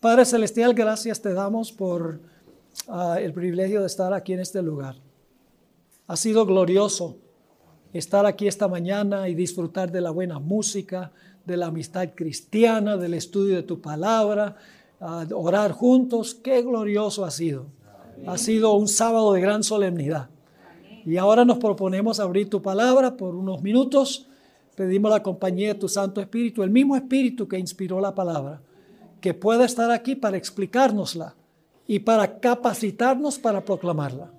Padre Celestial, gracias te damos por ah, el privilegio de estar aquí en este lugar. Ha sido glorioso estar aquí esta mañana y disfrutar de la buena música, de la amistad cristiana, del estudio de tu palabra, ah, orar juntos. Qué glorioso ha sido. Ha sido un sábado de gran solemnidad. Y ahora nos proponemos abrir tu palabra por unos minutos. Pedimos la compañía de tu Santo Espíritu, el mismo Espíritu que inspiró la palabra que pueda estar aquí para explicárnosla y para capacitarnos para proclamarla.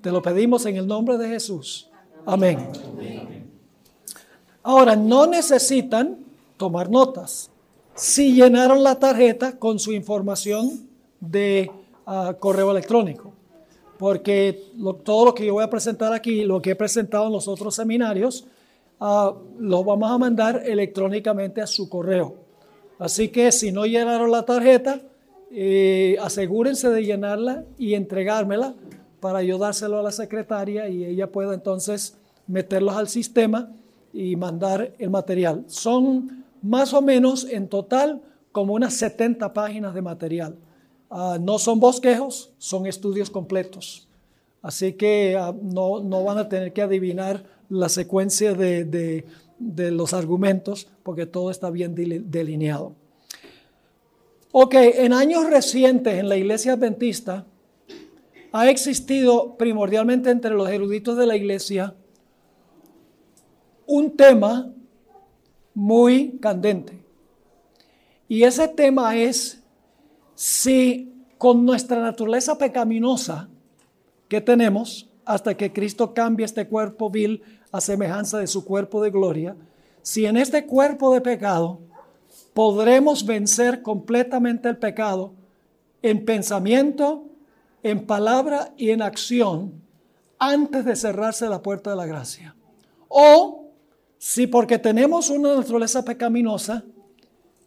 Te lo pedimos en el nombre de Jesús. Amén. Ahora, no necesitan tomar notas. Si llenaron la tarjeta con su información de ah, correo electrónico, porque todo lo que yo voy a presentar aquí, lo que he presentado en los otros seminarios, uh, lo vamos a mandar electrónicamente a su correo. Así que si no llenaron la tarjeta, eh, asegúrense de llenarla y entregármela para ayudárselo a la secretaria y ella pueda entonces meterlos al sistema y mandar el material. Son más o menos en total como unas 70 páginas de material. Ah, no son bosquejos, son estudios completos. Así que ah, no, no, van a tener que adivinar la secuencia de, de, de los argumentos porque todo está bien delineado. Ok, en años recientes en la iglesia adventista ha existido primordialmente entre los eruditos de la iglesia un tema muy candente. Y ese tema es si con nuestra naturaleza pecaminosa que tenemos, hasta que Cristo cambie este cuerpo vil a semejanza de su cuerpo de gloria, si en este cuerpo de pecado podremos vencer completamente el pecado en pensamiento, en palabra y en acción antes de cerrarse la puerta de la gracia. O si porque tenemos una naturaleza pecaminosa,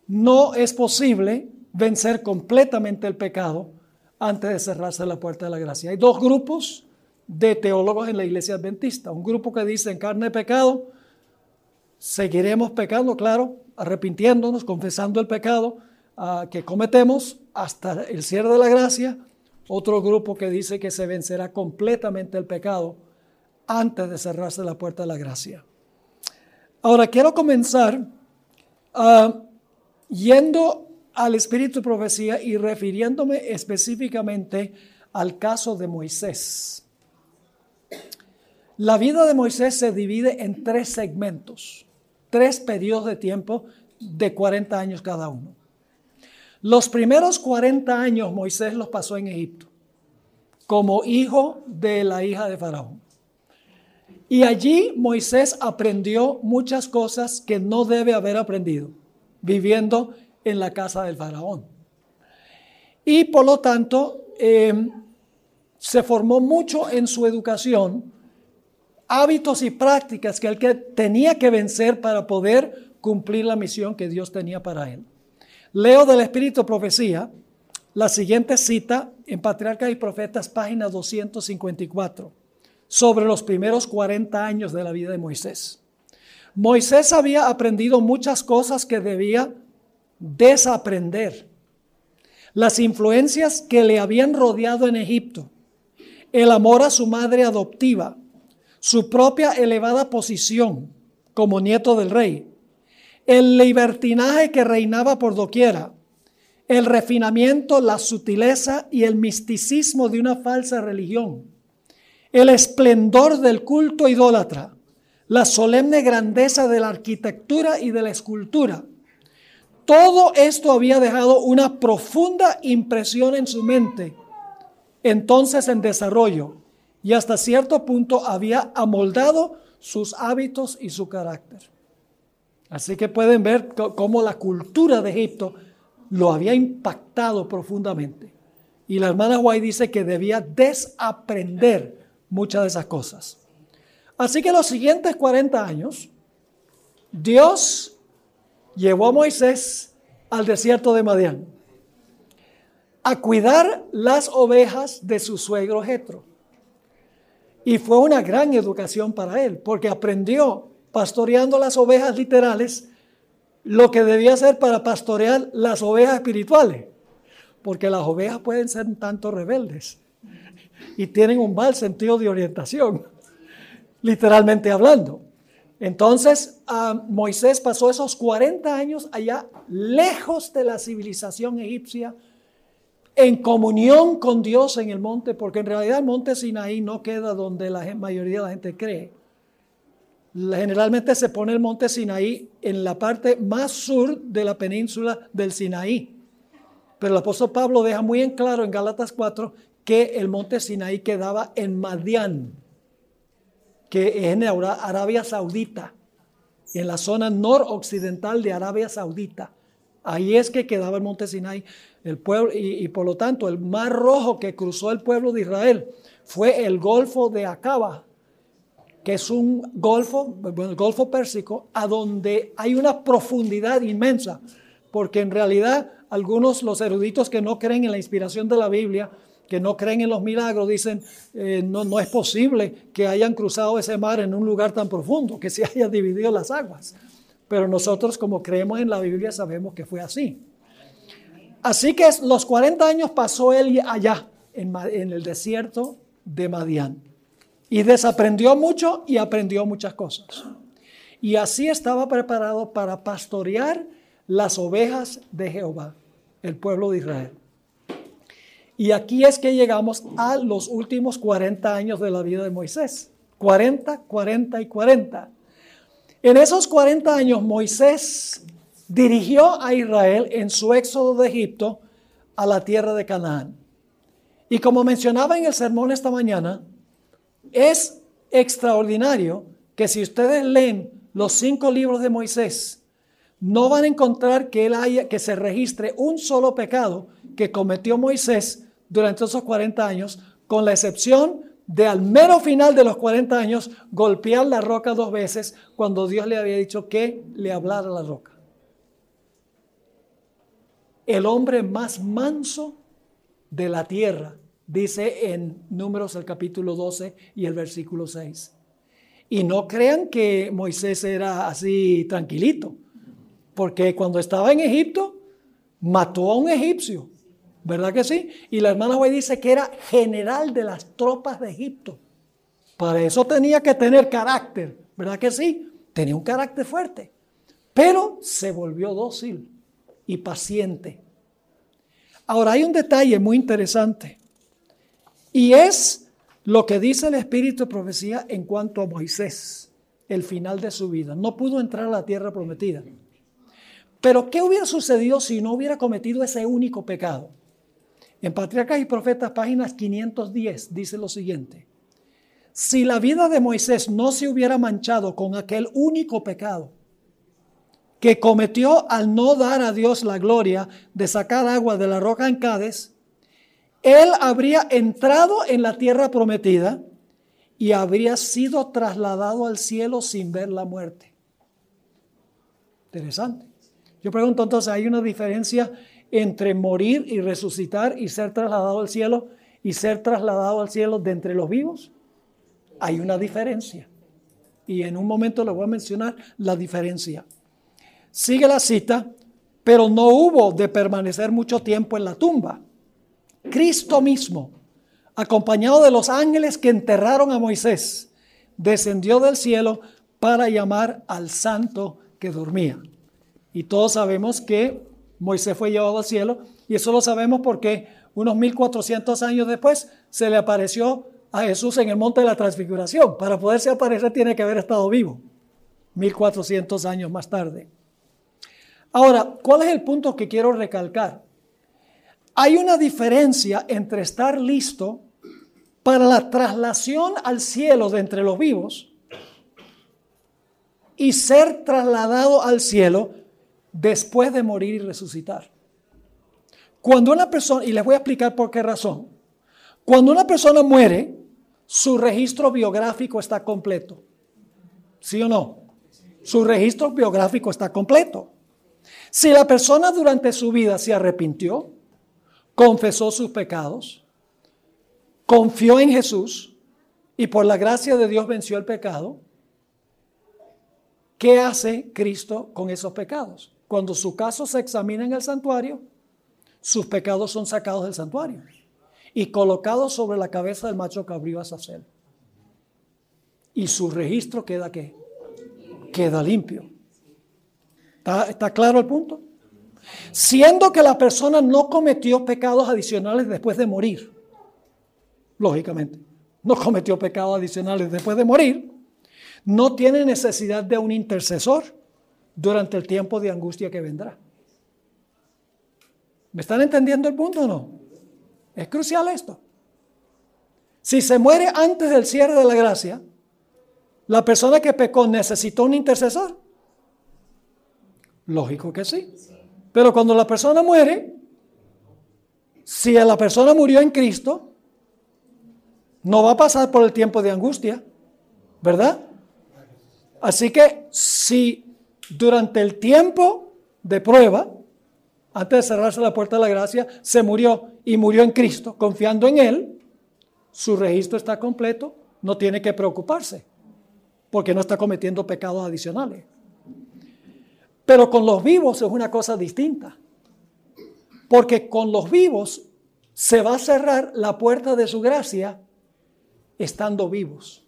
no es posible vencer completamente el pecado antes de cerrarse la puerta de la gracia. Hay dos grupos de teólogos en la iglesia adventista. Un grupo que dice en carne de pecado, seguiremos pecando, claro, arrepintiéndonos, confesando el pecado ah, que cometemos hasta el cierre de la gracia. Otro grupo que dice que se vencerá completamente el pecado antes de cerrarse la puerta de la gracia. Ahora quiero comenzar ah, yendo al espíritu de profecía y refiriéndome específicamente al caso de Moisés. La vida de Moisés se divide en tres segmentos, tres periodos de tiempo de 40 años cada uno. Los primeros 40 años Moisés los pasó en Egipto como hijo de la hija de Faraón. Y allí Moisés aprendió muchas cosas que no debe haber aprendido viviendo en la casa del faraón. Y por lo tanto, em, se formó mucho en su educación, hábitos y prácticas que él que tenía que vencer para poder cumplir la misión que Dios tenía para él. Leo del Espíritu Profecía la siguiente cita en Patriarcas y Profetas, página 254 sobre los primeros 40 años de la vida de Moisés. Moisés había aprendido muchas cosas que debía desaprender. Las influencias que le habían rodeado en Egipto, el amor a su madre adoptiva, su propia elevada posición como nieto del rey, el libertinaje que reinaba por doquiera, el refinamiento, la sutileza y el misticismo de una falsa religión, el esplendor del culto idólatra, la solemne grandeza de la arquitectura y de la escultura. Todo esto había dejado una profunda impresión en su mente, entonces en desarrollo, y hasta cierto punto había amoldado sus hábitos y su carácter. Así que pueden ver cómo la cultura de Egipto lo había impactado profundamente. Y la hermana White dice que debía desaprender muchas de esas cosas. Así que los siguientes 40 años, Dios llevó a Moisés al desierto de Madián a cuidar las ovejas de su suegro Jetro. Y fue una gran educación para él, porque aprendió pastoreando las ovejas literales lo que debía hacer para pastorear las ovejas espirituales. porque las ovejas pueden ser un tanto rebeldes y tienen un mal sentido de orientación, literalmente hablando. Entonces, Moisés pasó esos 40 años allá, lejos de la civilización egipcia, en comunión con Dios en el monte, porque en realidad el monte Sinaí no queda donde la mayoría de la gente cree. Generalmente se pone el monte Sinaí en la parte más sur de la península del Sinaí. Pero el apóstol Pablo deja muy en claro en Gálatas 4 que el monte Sinaí quedaba en Madián, que es en Arabia Saudita, en la zona noroccidental de Arabia Saudita. Ahí es que quedaba el monte Sinaí, el pueblo, y, por lo tanto el mar rojo que cruzó el pueblo de Israel fue el Golfo de Acaba, que es un golfo, el Golfo Pérsico, a donde hay una profundidad inmensa, porque en realidad algunos, los eruditos que no creen en la inspiración de la Biblia, que no creen en los milagros, dicen, eh, no, no es posible que hayan cruzado ese mar en un lugar tan profundo, que se haya dividido las aguas. Pero nosotros como creemos en la Biblia sabemos que fue así. Así que los 40 años pasó él allá, en, en el desierto de Madián. Y desaprendió mucho y aprendió muchas cosas. Y así estaba preparado para pastorear las ovejas de Jehová, el pueblo de Israel. Y aquí es que llegamos a los últimos 40 años de la vida de Moisés. 40, 40 y 40. En esos 40 años Moisés dirigió a Israel en su éxodo de Egipto a la tierra de Canaán. Y como mencionaba en el sermón esta mañana, es extraordinario que si ustedes leen los cinco libros de Moisés, no van a encontrar que, haya, que se registre un solo pecado que cometió Moisés durante esos 40 años, con la excepción de al mero final de los 40 años golpear la roca dos veces cuando Dios le había dicho que le hablara la roca. El hombre más manso de la tierra, dice en Números el capítulo 12 y el versículo 6. Y no crean que Moisés era así tranquilito, porque cuando estaba en Egipto, mató a un egipcio ¿Verdad que sí? Y la hermana hoy dice que era general de las tropas de Egipto. Para eso tenía que tener carácter, ¿verdad que sí? Tenía un carácter fuerte. Pero se volvió dócil y paciente. Ahora hay un detalle muy interesante. Y es lo que dice el Espíritu de Profecía en cuanto a Moisés, el final de su vida. No pudo entrar a la tierra prometida. Pero ¿qué hubiera sucedido si no hubiera cometido ese único pecado? En Patriarcas y Profetas, páginas 510, dice lo siguiente. Si la vida de Moisés no se hubiera manchado con aquel único pecado que cometió al no dar a Dios la gloria de sacar agua de la roca en Cádiz, él habría entrado en la tierra prometida y habría sido trasladado al cielo sin ver la muerte. Interesante. Yo pregunto entonces, ¿hay una diferencia entre morir y resucitar y ser trasladado al cielo y ser trasladado al cielo de entre los vivos? Hay una diferencia. Y en un momento le voy a mencionar la diferencia. Sigue la cita, pero no hubo de permanecer mucho tiempo en la tumba. Cristo mismo, acompañado de los ángeles que enterraron a Moisés, descendió del cielo para llamar al santo que dormía. Y todos sabemos que Moisés fue llevado al cielo y eso lo sabemos porque unos 1400 años después se le apareció a Jesús en el monte de la transfiguración. Para poderse aparecer tiene que haber estado vivo 1400 años más tarde. Ahora, ¿cuál es el punto que quiero recalcar? Hay una diferencia entre estar listo para la traslación al cielo de entre los vivos y ser trasladado al cielo después de morir y resucitar. Cuando una persona, y les voy a explicar por qué razón, cuando una persona muere, su registro biográfico está completo. ¿Sí o no? Su registro biográfico está completo. Si la persona durante su vida se arrepintió, confesó sus pecados, confió en Jesús y por la gracia de Dios venció el pecado, ¿qué hace Cristo con esos pecados? Cuando su caso se examina en el santuario, sus pecados son sacados del santuario y colocados sobre la cabeza del macho cabrío Azazel. Y su registro queda qué? Queda limpio. ¿Está, ¿Está claro el punto? Siendo que la persona no cometió pecados adicionales después de morir, lógicamente, no cometió pecados adicionales después de morir, no tiene necesidad de un intercesor durante el tiempo de angustia que vendrá. ¿Me están entendiendo el punto o no? Es crucial esto. Si se muere antes del cierre de la gracia, ¿la persona que pecó necesitó un intercesor? Lógico que sí. Pero cuando la persona muere, si la persona murió en Cristo, no va a pasar por el tiempo de angustia, ¿verdad? Así que si durante el tiempo de prueba, antes de cerrarse la puerta de la gracia, se murió y murió en Cristo, confiando en Él, su registro está completo, no tiene que preocuparse, porque no está cometiendo pecados adicionales. Pero con los vivos es una cosa distinta, porque con los vivos se va a cerrar la puerta de su gracia estando vivos.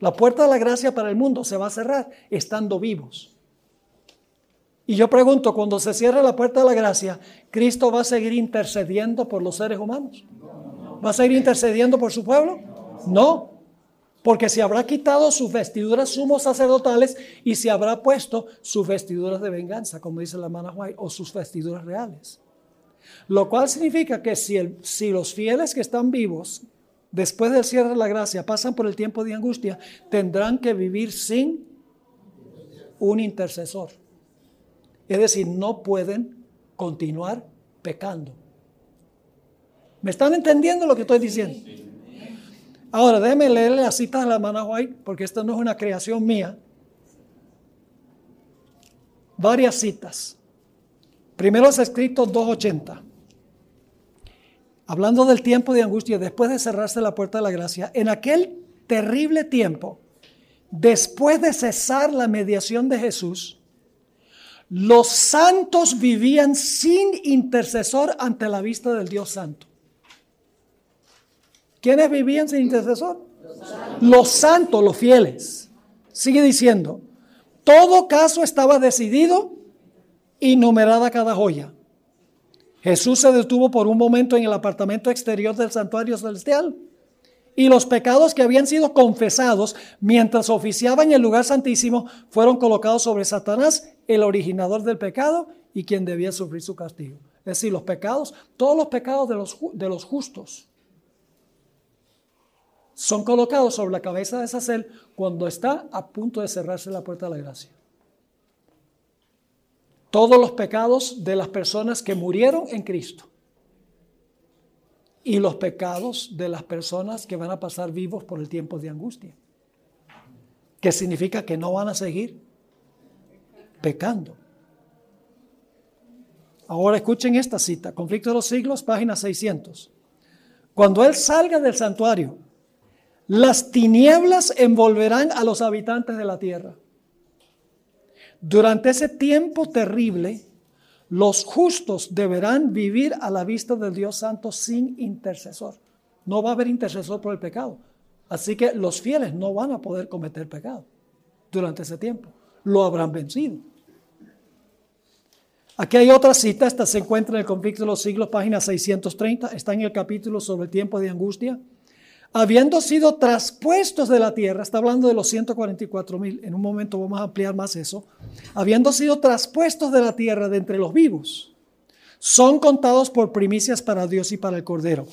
La puerta de la gracia para el mundo se va a cerrar estando vivos. Y yo pregunto, cuando se cierra la puerta de la gracia, ¿Cristo va a seguir intercediendo por los seres humanos? ¿Va a seguir intercediendo por su pueblo? No, porque se habrá quitado sus vestiduras sumos sacerdotales y se habrá puesto sus vestiduras de venganza, como dice la hermana White, o sus vestiduras reales. Lo cual significa que si, el, si los fieles que están vivos después del cierre de la gracia pasan por el tiempo de angustia, tendrán que vivir sin un intercesor. Es decir, no pueden continuar pecando. ¿Me están entendiendo lo que estoy diciendo? Ahora, déjenme leerle las citas de la hermana White, porque esta no es una creación mía. Varias citas. Primero es escrito 2.80. Hablando del tiempo de angustia, después de cerrarse la puerta de la gracia, en aquel terrible tiempo, después de cesar la mediación de Jesús, los santos vivían sin intercesor ante la vista del Dios Santo. ¿Quiénes vivían sin intercesor? Los santos, los, fieles. Sigue diciendo, todo caso estaba decidido y numerada cada joya. Jesús se detuvo por un momento en el apartamento exterior del santuario celestial y los pecados que habían sido confesados mientras oficiaba en el lugar santísimo fueron colocados sobre Satanás, el originador del pecado y quien debía sufrir su castigo. Es decir, los pecados, todos los pecados de los, de los justos son colocados sobre la cabeza de Sacel cuando está a punto de cerrarse la puerta de la gracia. Todos los pecados de las personas que murieron en Cristo y los pecados de las personas que van a pasar vivos por el tiempo de angustia. Que significa que no van a seguir pecando. Ahora escuchen esta cita, Conflicto de los Siglos, página 600. Cuando Él salga del santuario, las tinieblas envolverán a los habitantes de la tierra. Durante ese tiempo terrible, los justos deberán vivir a la vista del Dios Santo sin intercesor. No va a haber intercesor por el pecado. Así que los fieles no van a poder cometer pecado durante ese tiempo. Lo habrán vencido. Aquí hay otra cita, esta se encuentra en el conflicto de los siglos, página 630, está en el capítulo sobre el tiempo de angustia habiendo sido traspuestos de la tierra, está hablando de los 144 mil, en un momento vamos a ampliar más eso, habiendo sido traspuestos de la tierra de entre los vivos, son contados por primicias para Dios y para el Cordero.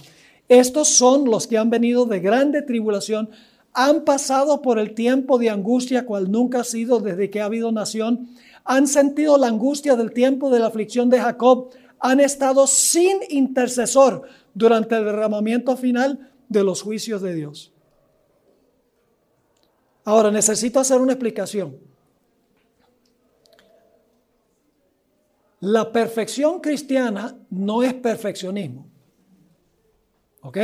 Estos son los que han venido de grande tribulación, han pasado por el tiempo de angustia cual nunca ha sido desde que ha habido nación, han sentido la angustia del tiempo de la aflicción de Jacob, han estado sin intercesor durante el derramamiento final de los juicios de Dios. Ahora necesito hacer una explicación. La perfección cristiana no es perfeccionismo. ¿Ok?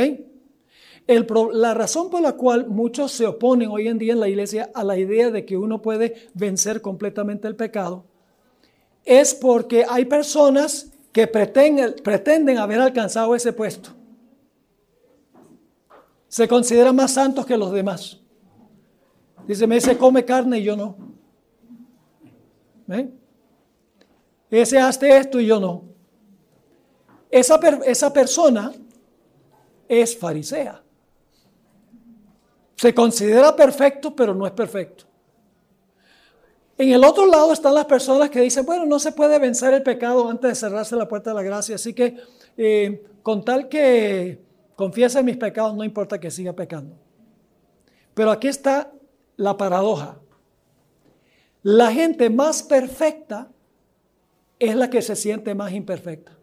la razón por la cual muchos se oponen hoy en día en la iglesia a la idea de que uno puede vencer completamente el pecado es porque hay personas que pretenden, pretenden haber alcanzado ese puesto se consideran más santos que los demás. Dice, me dice, come carne y yo no. Ese hace esto y yo no. Esa, esa persona es farisea. Se considera perfecto, pero no es perfecto. En el otro lado están las personas que dicen, bueno, no se puede vencer el pecado antes de cerrarse la puerta de la gracia, así que eh, con tal que confiesa mis pecados, no importa que siga pecando. Pero aquí está la paradoja. La gente más perfecta es la que se siente más imperfecta.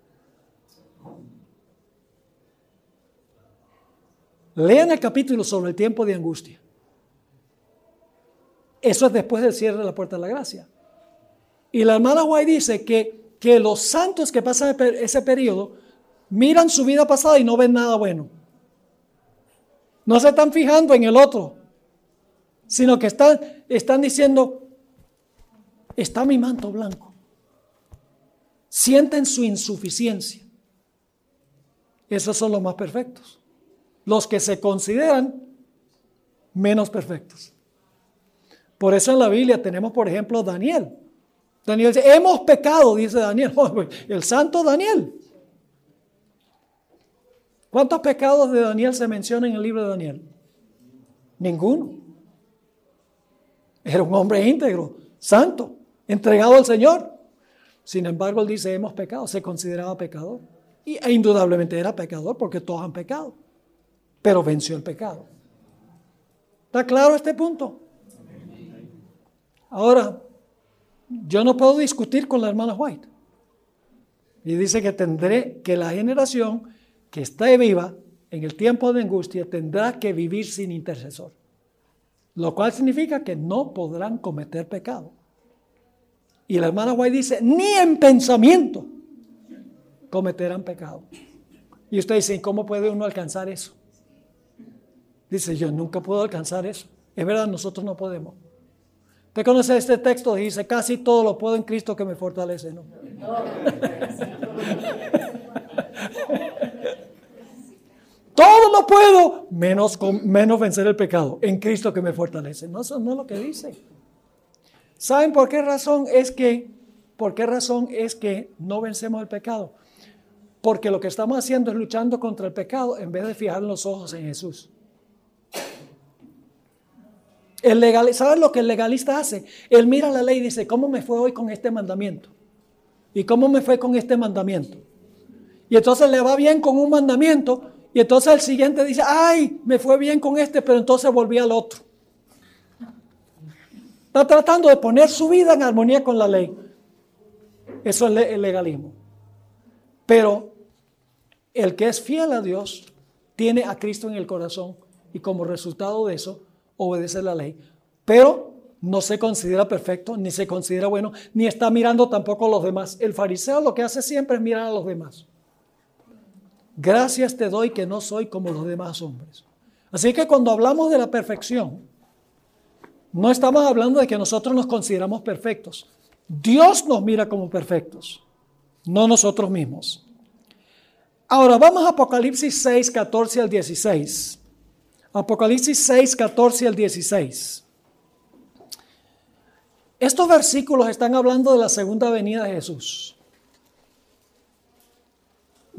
Lean el capítulo sobre el tiempo de angustia. Eso es después del cierre de la puerta de la gracia. Y la hermana White dice que, que los santos que pasan ese periodo miran su vida pasada y no ven nada bueno. No se están fijando en el otro, sino que están, están diciendo, está mi manto blanco. Sienten su insuficiencia. Esos son los más perfectos. Los que se consideran menos perfectos. Por eso en la Biblia tenemos, por ejemplo, Daniel. Daniel dice, hemos pecado, dice Daniel. El santo Daniel. ¿Cuántos pecados de Daniel se mencionan en el libro de Daniel? Ninguno. Era un hombre íntegro, santo, entregado al Señor. Sin embargo, él dice, hemos pecado, se consideraba pecador. Y e indudablemente era pecador porque todos han pecado. Pero venció el pecado. ¿Está claro este punto? Ahora, yo no puedo discutir con la hermana White. Y dice que tendré que la generación que está viva en el tiempo de angustia tendrá que vivir sin intercesor. Lo cual significa que no podrán cometer pecado. Y la hermana White dice, ni en pensamiento cometerán pecado. Y usted dice, ¿cómo puede uno alcanzar eso? Dice, yo nunca puedo alcanzar eso. Es verdad, nosotros no podemos. Usted conoce este texto, dice, casi todo lo puedo en Cristo que me fortalece. ¿no? Todo lo puedo, menos, menos vencer el pecado en Cristo que me fortalece. No, eso no es lo que dice. ¿Saben por qué razón es que, por qué razón es que no vencemos el pecado? Porque lo que estamos haciendo es luchando contra el pecado en vez de fijar los ojos en Jesús. El legal, ¿Saben lo que el legalista hace? Él mira la ley y dice, ¿cómo me fue hoy con este mandamiento? ¿Y cómo me fue con este mandamiento? Y entonces le va bien con un mandamiento, y entonces el siguiente dice, ay, me fue bien con este, pero entonces volví al otro. Está tratando de poner su vida en armonía con la ley. Eso es el legalismo. Pero el que es fiel a Dios tiene a Cristo en el corazón y como resultado de eso obedece la ley. Pero no se considera perfecto, ni se considera bueno, ni está mirando tampoco a los demás. El fariseo lo que hace siempre es mirar a los demás. Gracias te doy que no soy como los demás hombres. Así que cuando hablamos de la perfección, no estamos hablando de que nosotros nos consideramos perfectos. Dios nos mira como perfectos, no nosotros mismos. Ahora vamos a Apocalipsis 6, 14 al 16. Apocalipsis 6, 14 al 16. Estos versículos están hablando de la segunda venida de Jesús.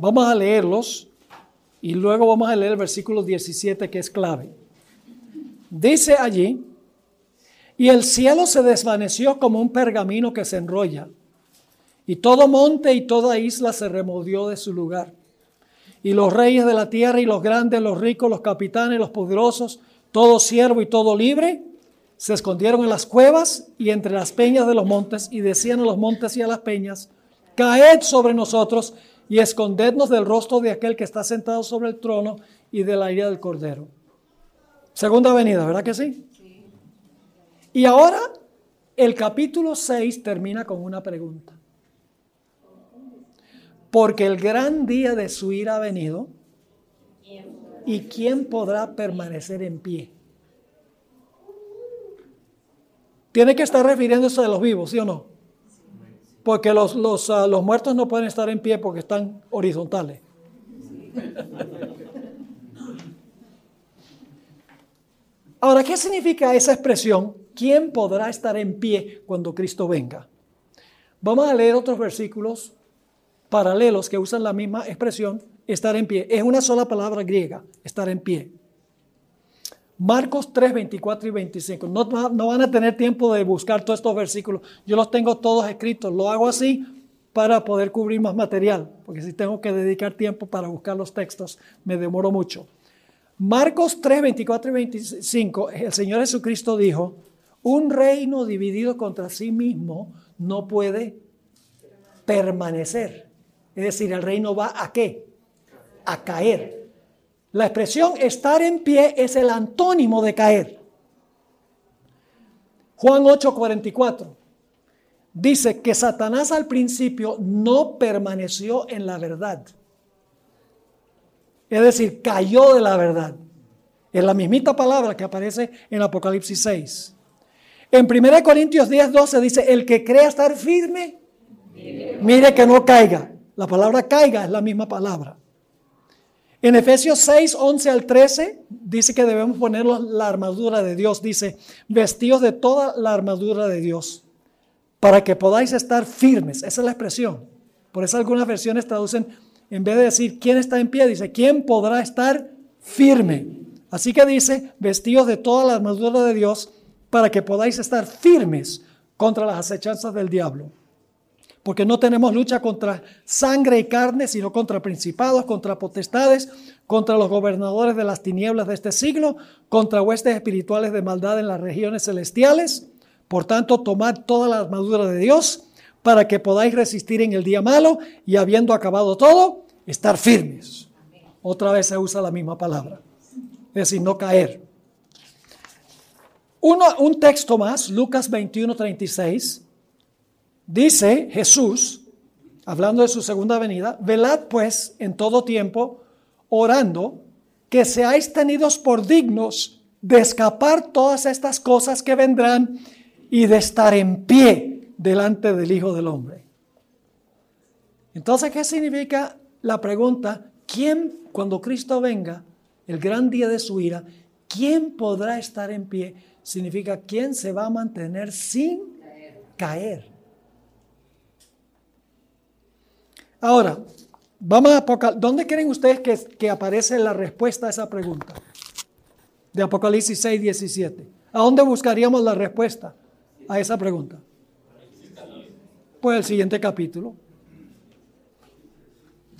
Vamos a leerlos y luego vamos a leer el versículo 17 que es clave. Dice allí, y el cielo se desvaneció como un pergamino que se enrolla, y todo monte y toda isla se removió de su lugar. Y los reyes de la tierra y los grandes, los ricos, los capitanes, los poderosos, todo siervo y todo libre, se escondieron en las cuevas y entre las peñas de los montes y decían a los montes y a las peñas, caed sobre nosotros y escondednos del rostro de aquel que está sentado sobre el trono y de la ira del cordero. Segunda venida, ¿verdad que sí? Y ahora el capítulo 6 termina con una pregunta. Porque el gran día de su ira ha venido. ¿Y quién podrá permanecer en pie? Tiene que estar refiriéndose a los vivos, ¿sí o no? Porque los, los, ah, los muertos no pueden estar en pie porque están horizontales. Ahora, ¿qué significa esa expresión? ¿Quién podrá estar en pie cuando Cristo venga? Vamos a leer otros versículos paralelos que usan la misma expresión, estar en pie. Es una sola palabra griega, estar en pie. Marcos 3, 24 y 25. No, van a tener tiempo de buscar todos estos versículos. Yo los tengo todos escritos. Lo hago así para poder cubrir más material, porque si tengo que dedicar tiempo para buscar los textos, me demoro mucho. Marcos 3, 24 y 25, el Señor Jesucristo dijo, un reino dividido contra sí mismo no puede permanecer. Es decir, el reino va a qué? A caer. La expresión estar en pie es el antónimo de caer. Juan 8:44 dice que Satanás al principio no permaneció en la verdad. Es decir, cayó de la verdad. Es la mismita palabra que aparece en Apocalipsis 6. En 1 Corintios 10, 12 dice, el que crea estar firme, mire que no caiga. La palabra caiga es la misma palabra. En Efesios 6, 11 al 13 dice que debemos poner la armadura de Dios. Dice, vestidos de toda la armadura de Dios, para que podáis estar firmes. Esa es la expresión. Por eso algunas versiones traducen en vez de decir quién está en pie, dice quién podrá estar firme. Así que dice, vestidos de toda la armadura de Dios para que podáis estar firmes contra las acechanzas del diablo. Porque no tenemos lucha contra sangre y carne, sino contra principados, contra potestades, contra los gobernadores de las tinieblas de este siglo, contra huestes espirituales de maldad en las regiones celestiales. Por tanto, tomad toda la armadura de Dios para que podáis resistir en el día malo y habiendo acabado todo, estar firmes. Otra vez se usa la misma palabra, es decir, no caer. Uno, un texto más, Lucas 21, 36, dice Jesús, hablando de su segunda venida, velad pues en todo tiempo, orando, que seáis tenidos por dignos de escapar todas estas cosas que vendrán y de estar en pie delante del Hijo del Hombre. Entonces, ¿qué significa la pregunta? ¿Quién, cuando Cristo venga, el gran día de su ira, quién podrá estar en pie? Significa quién se va a mantener sin caer. Ahora, vamos a Apocalipsis. ¿Dónde creen ustedes que, que, aparece la respuesta a esa pregunta? De Apocalipsis 6, 17. ¿A dónde buscaríamos la respuesta a esa pregunta? Pues el siguiente capítulo.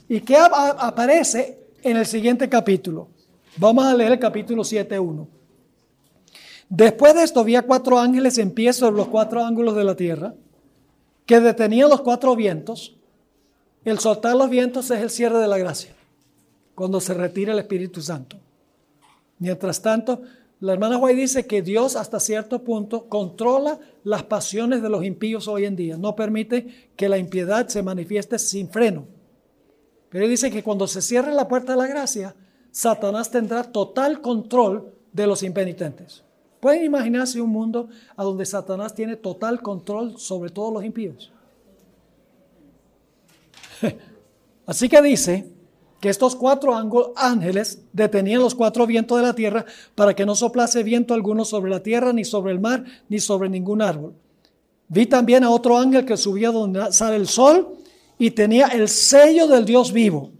¿Y qué aparece en el siguiente capítulo? Vamos a leer el capítulo 7.1. Después de esto había cuatro ángeles en pie sobre los cuatro ángulos de la tierra, que detenían los cuatro vientos. El soltar los vientos es el cierre de la gracia, cuando se retira el Espíritu Santo. Mientras tanto, la hermana White dice que Dios hasta cierto punto controla las pasiones de los impíos hoy en día. No permite que la impiedad se manifieste sin freno. Pero dice que cuando se cierre la puerta de la gracia, Satanás tendrá total control de los impenitentes. ¿Pueden imaginarse un mundo a donde Satanás tiene total control sobre todos los impíos? Así que dice que estos cuatro ángeles detenían los cuatro vientos de la tierra para que no soplase viento alguno sobre la tierra, ni sobre el mar, ni sobre ningún árbol. Vi también a otro ángel que subía donde sale el sol y tenía el sello del Dios vivo.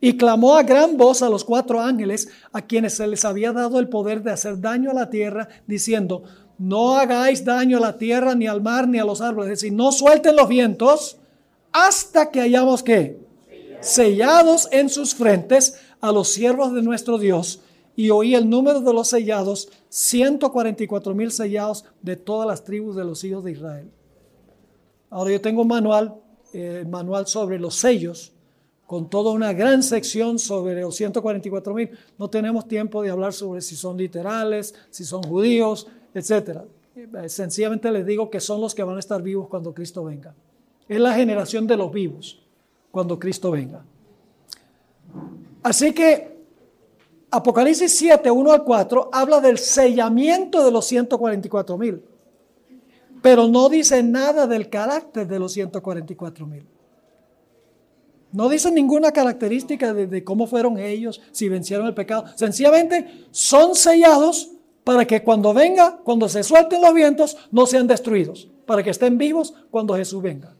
Y clamó a gran voz a los cuatro ángeles a quienes se les había dado el poder de hacer daño a la tierra, diciendo, no hagáis daño a la tierra, ni al mar, ni a los árboles. Es decir, no suelten los vientos hasta que hayamos que sellados en sus frentes a los siervos de nuestro Dios. Y oí el número de los sellados, 144 mil sellados de todas las tribus de los hijos de Israel. Ahora yo tengo un manual, eh, manual sobre los sellos, con toda una gran sección sobre los 144 mil. No tenemos tiempo de hablar sobre si son literales, si son judíos, etc. Eh, sencillamente les digo que son los que van a estar vivos cuando Cristo venga. Es la generación de los vivos cuando Cristo venga. Así que Apocalipsis 7, 1 al 4 habla del sellamiento de los 144 mil. pero no dice nada del carácter de los 144 mil. No dice ninguna característica de, de, cómo fueron ellos, si vencieron el pecado. Sencillamente son sellados para que cuando venga, cuando se suelten los vientos, no sean destruidos, para que estén vivos cuando Jesús venga.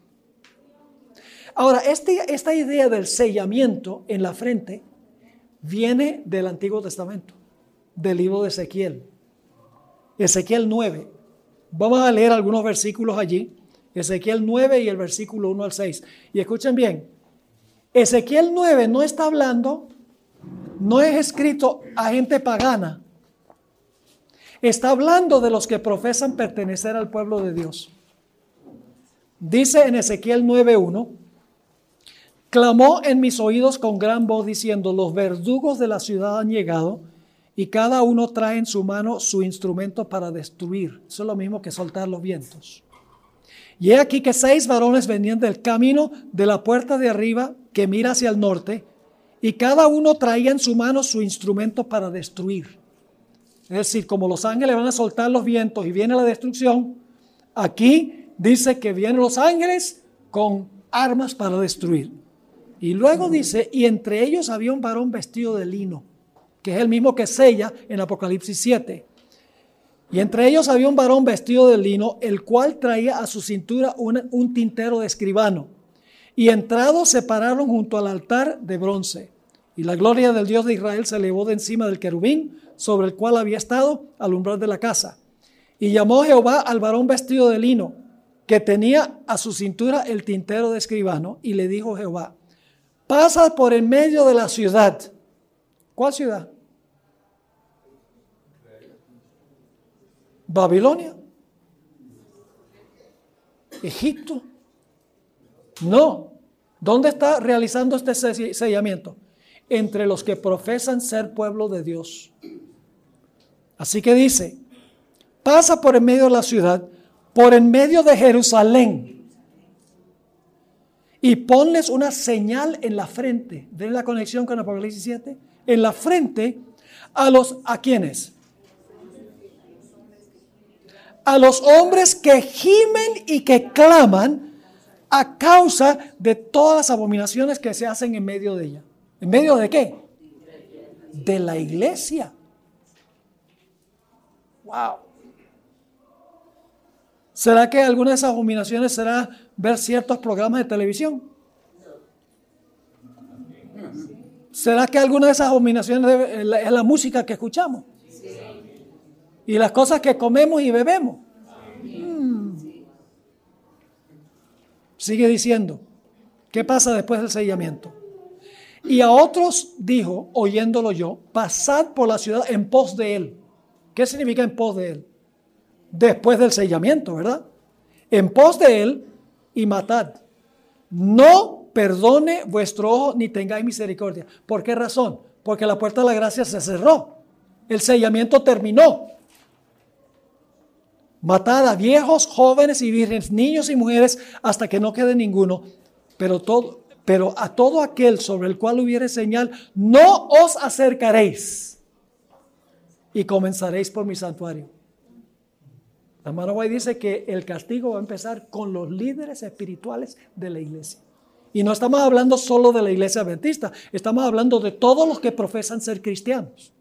Ahora, este, esta idea del sellamiento en la frente viene del Antiguo Testamento, del libro de Ezequiel. Ezequiel 9. Vamos a leer algunos versículos allí. Ezequiel 9 y el versículo 1 al 6. Y escuchen bien, Ezequiel 9 no está hablando, no es escrito a gente pagana. Está hablando de los que profesan pertenecer al pueblo de Dios. Dice en Ezequiel 9.1, clamó en mis oídos con gran voz diciendo, los verdugos de la ciudad han llegado y cada uno trae en su mano su instrumento para destruir. Eso es lo mismo que soltar los vientos. Y he aquí que seis varones venían del camino de la puerta de arriba que mira hacia el norte, y cada uno traía en su mano su instrumento para destruir. Es decir, como los ángeles van a soltar los vientos y viene la destrucción, aquí dice que vienen los ángeles con armas para destruir. Y luego dice, y entre ellos había un varón vestido de lino, que es el mismo que sella en Apocalipsis 7. Y entre ellos había un varón vestido de lino, el cual traía a su cintura un, un tintero de escribano. Y entrados se pararon junto al altar de bronce. Y la gloria del Dios de Israel se elevó de encima del querubín sobre el cual había estado al umbral de la casa. Y llamó Jehová al varón vestido de lino, que tenía a su cintura el tintero de escribano, y le dijo Jehová, pasa por en medio de la ciudad. ¿Cuál ciudad? Babilonia. Egipto. No. ¿Dónde está realizando este sellamiento? Entre los que profesan ser pueblo de Dios. Así que dice, pasa por en medio de la ciudad, por en medio de Jerusalén, y ponles una señal en la frente. ¿Ven la conexión con Apocalipsis 7? En la frente a los, ¿a quiénes? A los hombres que gimen y que claman a causa de todas las abominaciones que se hacen en medio de ella. ¿En medio de qué? De la iglesia. Wow. ¿Será que alguna de esas abominaciones será ver ciertos programas de televisión? ¿Será que alguna de esas abominaciones es la, música que escuchamos? Y las cosas que comemos y bebemos. Sigue diciendo, ¿qué pasa después del sellamiento? Y a otros dijo, oyéndolo yo, pasad por la ciudad en pos de él. ¿Qué significa en pos de él? Después del sellamiento, ¿verdad? En pos de él y matad. No perdone vuestro ojo ni tengáis misericordia. ¿Por qué razón? Porque la puerta de la gracia se cerró. El sellamiento terminó. Matad a viejos, jóvenes y vírgenes, niños y mujeres, hasta que no quede ninguno. Pero, todo, pero a todo aquel sobre el cual hubiere señal, no os acercaréis. Y comenzaréis por mi santuario. La hermana dice que el castigo va a empezar con los líderes espirituales de la iglesia. Y no estamos hablando solo de la iglesia adventista, estamos hablando de todos los que profesan ser cristianos.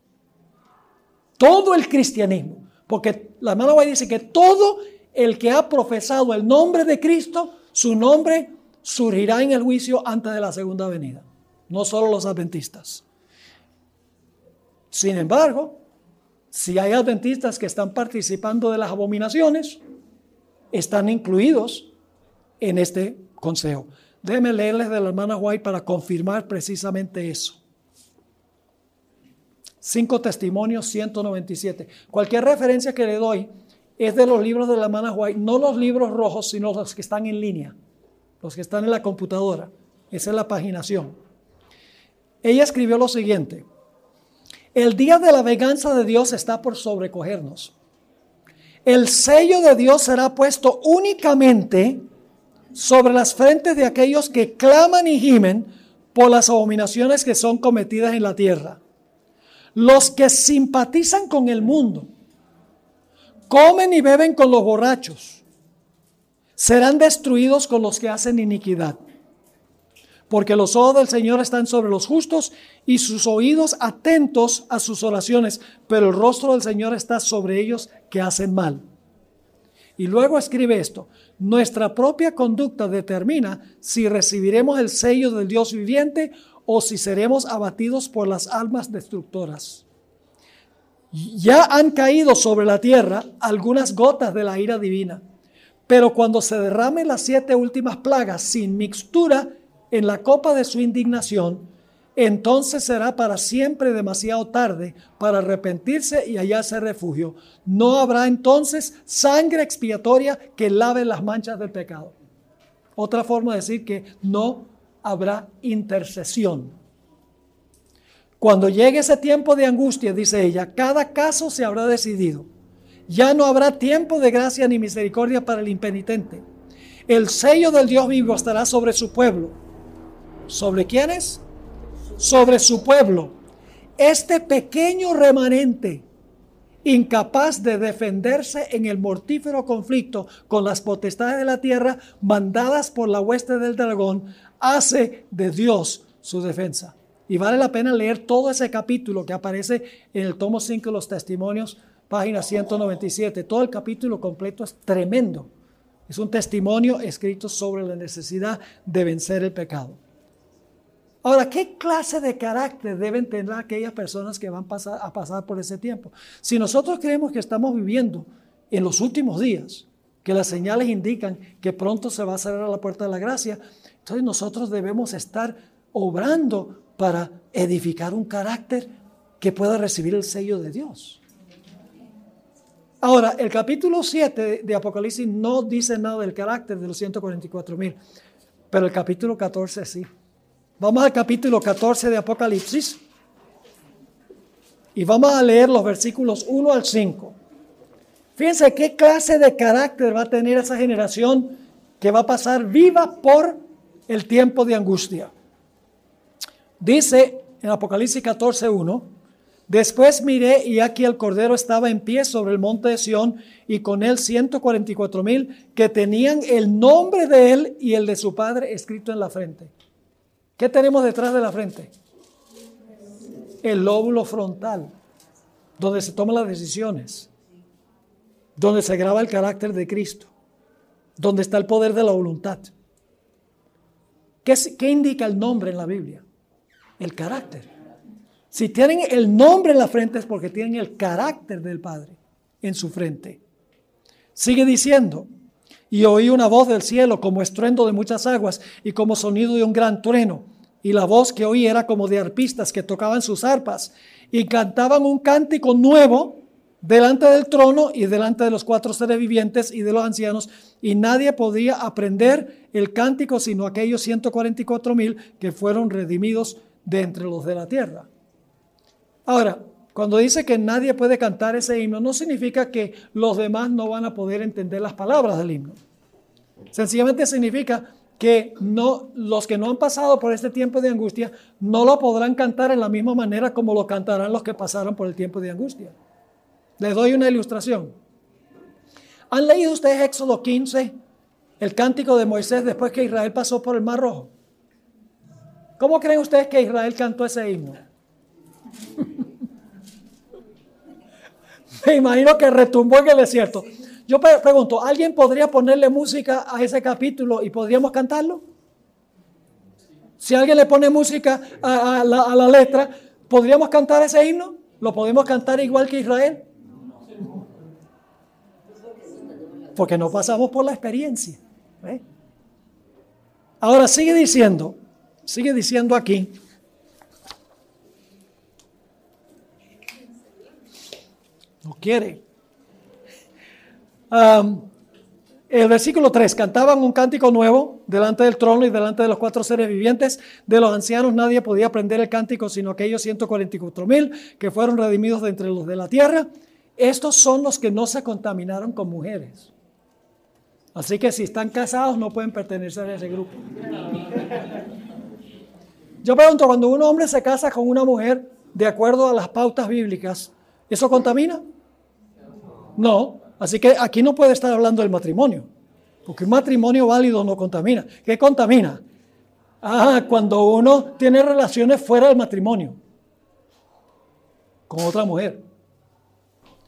Todo el cristianismo. Porque la White dice que todo el que ha profesado el nombre de Cristo, su nombre surgirá en el juicio antes de la segunda venida. No solo los adventistas. Sin embargo, si hay adventistas que están participando de las abominaciones, están incluidos en este consejo. Déjenme leerles de la hermana White para confirmar precisamente eso. Cinco testimonios, 197. Cualquier referencia que le doy es de los libros de la hermana White, no los libros rojos, sino los que están en línea, los que están en la computadora. Esa es la paginación. Ella escribió lo siguiente. El día de la venganza de Dios está por sobrecogernos. El sello de Dios será puesto únicamente sobre las frentes de aquellos que claman y gimen por las abominaciones que son cometidas en la tierra. Los que simpatizan con el mundo, comen y beben con los borrachos serán destruidos con los que hacen iniquidad. Porque los ojos del Señor están sobre los justos y sus oídos atentos a sus oraciones, pero el rostro del Señor está sobre ellos que hacen mal. Y luego escribe esto, nuestra propia conducta determina si recibiremos el sello del Dios viviente o si seremos abatidos por las almas destructoras. Ya han caído sobre la tierra algunas gotas de la ira divina, pero cuando se derramen las siete últimas plagas sin mixtura en la copa de su indignación, entonces será para siempre demasiado tarde para arrepentirse y hallarse refugio. No habrá entonces sangre expiatoria que lave las manchas del pecado. Otra forma de decir que no habrá intercesión. Cuando llegue ese tiempo de angustia, dice ella, cada caso se habrá decidido. Ya no habrá tiempo de gracia ni misericordia para el impenitente. El sello del Dios vivo estará sobre su pueblo. ¿Sobre quiénes? sobre su pueblo. Este pequeño remanente, incapaz de defenderse en el mortífero conflicto con las potestades de la tierra mandadas por la hueste del dragón, hace de Dios su defensa. Y vale la pena leer todo ese capítulo que aparece en el tomo 5 de los testimonios, página 197. Todo el capítulo completo es tremendo. Es un testimonio escrito sobre la necesidad de vencer el pecado. Ahora, ¿qué clase de carácter deben tener aquellas personas que van a pasar por ese tiempo? Si nosotros creemos que estamos viviendo en los últimos días, que las señales indican que pronto se va a cerrar la puerta de la gracia, entonces nosotros debemos estar obrando para edificar un carácter que pueda recibir el sello de Dios. Ahora, el capítulo 7 de Apocalipsis no dice nada del carácter de los 144 mil, pero el capítulo 14 sí. Vamos al capítulo 14 de Apocalipsis y vamos a leer los versículos 1 al 5. Fíjense qué clase de carácter va a tener esa generación que va a pasar viva por el tiempo de angustia. Dice en Apocalipsis 14, 1, Después miré y aquí el Cordero estaba en pie sobre el monte de Sión y con él 144 mil que tenían el nombre de él y el de su padre escrito en la frente. ¿Qué tenemos detrás de la frente? El lóbulo frontal, donde se toman las decisiones, donde se graba el carácter de Cristo, donde está el poder de la voluntad. ¿Qué, ¿Qué, indica el nombre en la Biblia? El carácter. Si tienen el nombre en la frente es porque tienen el carácter del Padre en su frente. Sigue diciendo, y oí una voz del cielo como estruendo de muchas aguas y como sonido de un gran trueno. Y la voz que oí era como de arpistas que tocaban sus arpas y cantaban un cántico nuevo delante del trono y delante de los cuatro seres vivientes y de los ancianos, y nadie podía aprender el cántico sino aquellos 144 mil que fueron redimidos de entre los de la tierra. Ahora, cuando dice que nadie puede cantar ese himno, no significa que los demás no van a poder entender las palabras del himno. Sencillamente significa que los que no han pasado por este tiempo de angustia no lo podrán cantar en la misma manera como lo cantarán los que pasaron por el tiempo de angustia. Les doy una ilustración. ¿Han leído ustedes Éxodo 15, el cántico de Moisés después que Israel pasó por el Mar Rojo? ¿Cómo creen ustedes que Israel cantó ese himno? Me imagino que retumbó en el desierto. Yo pregunto, ¿alguien podría ponerle música a ese capítulo y podríamos cantarlo? Si alguien le pone música a, la, letra, ¿podríamos cantar ese himno? ¿Lo podemos cantar igual que Israel? Porque no pasamos por la experiencia. ¿eh? Ahora sigue diciendo, sigue diciendo aquí, No quiere. el versículo 3, cantaban un cántico nuevo delante del trono y delante de los cuatro seres vivientes. De los ancianos nadie podía aprender el cántico sino aquellos 144 mil que fueron redimidos de entre los de la tierra. Estos son los que no se contaminaron con mujeres. Así que si están casados no pueden pertenecer a ese grupo. Yo pregunto, cuando un hombre se casa con una mujer de acuerdo a las pautas bíblicas, ¿eso contamina? No, así que aquí no puede estar hablando del matrimonio. Porque un matrimonio válido no contamina. ¿Qué contamina? Ah, cuando uno tiene relaciones fuera del matrimonio. Con otra mujer.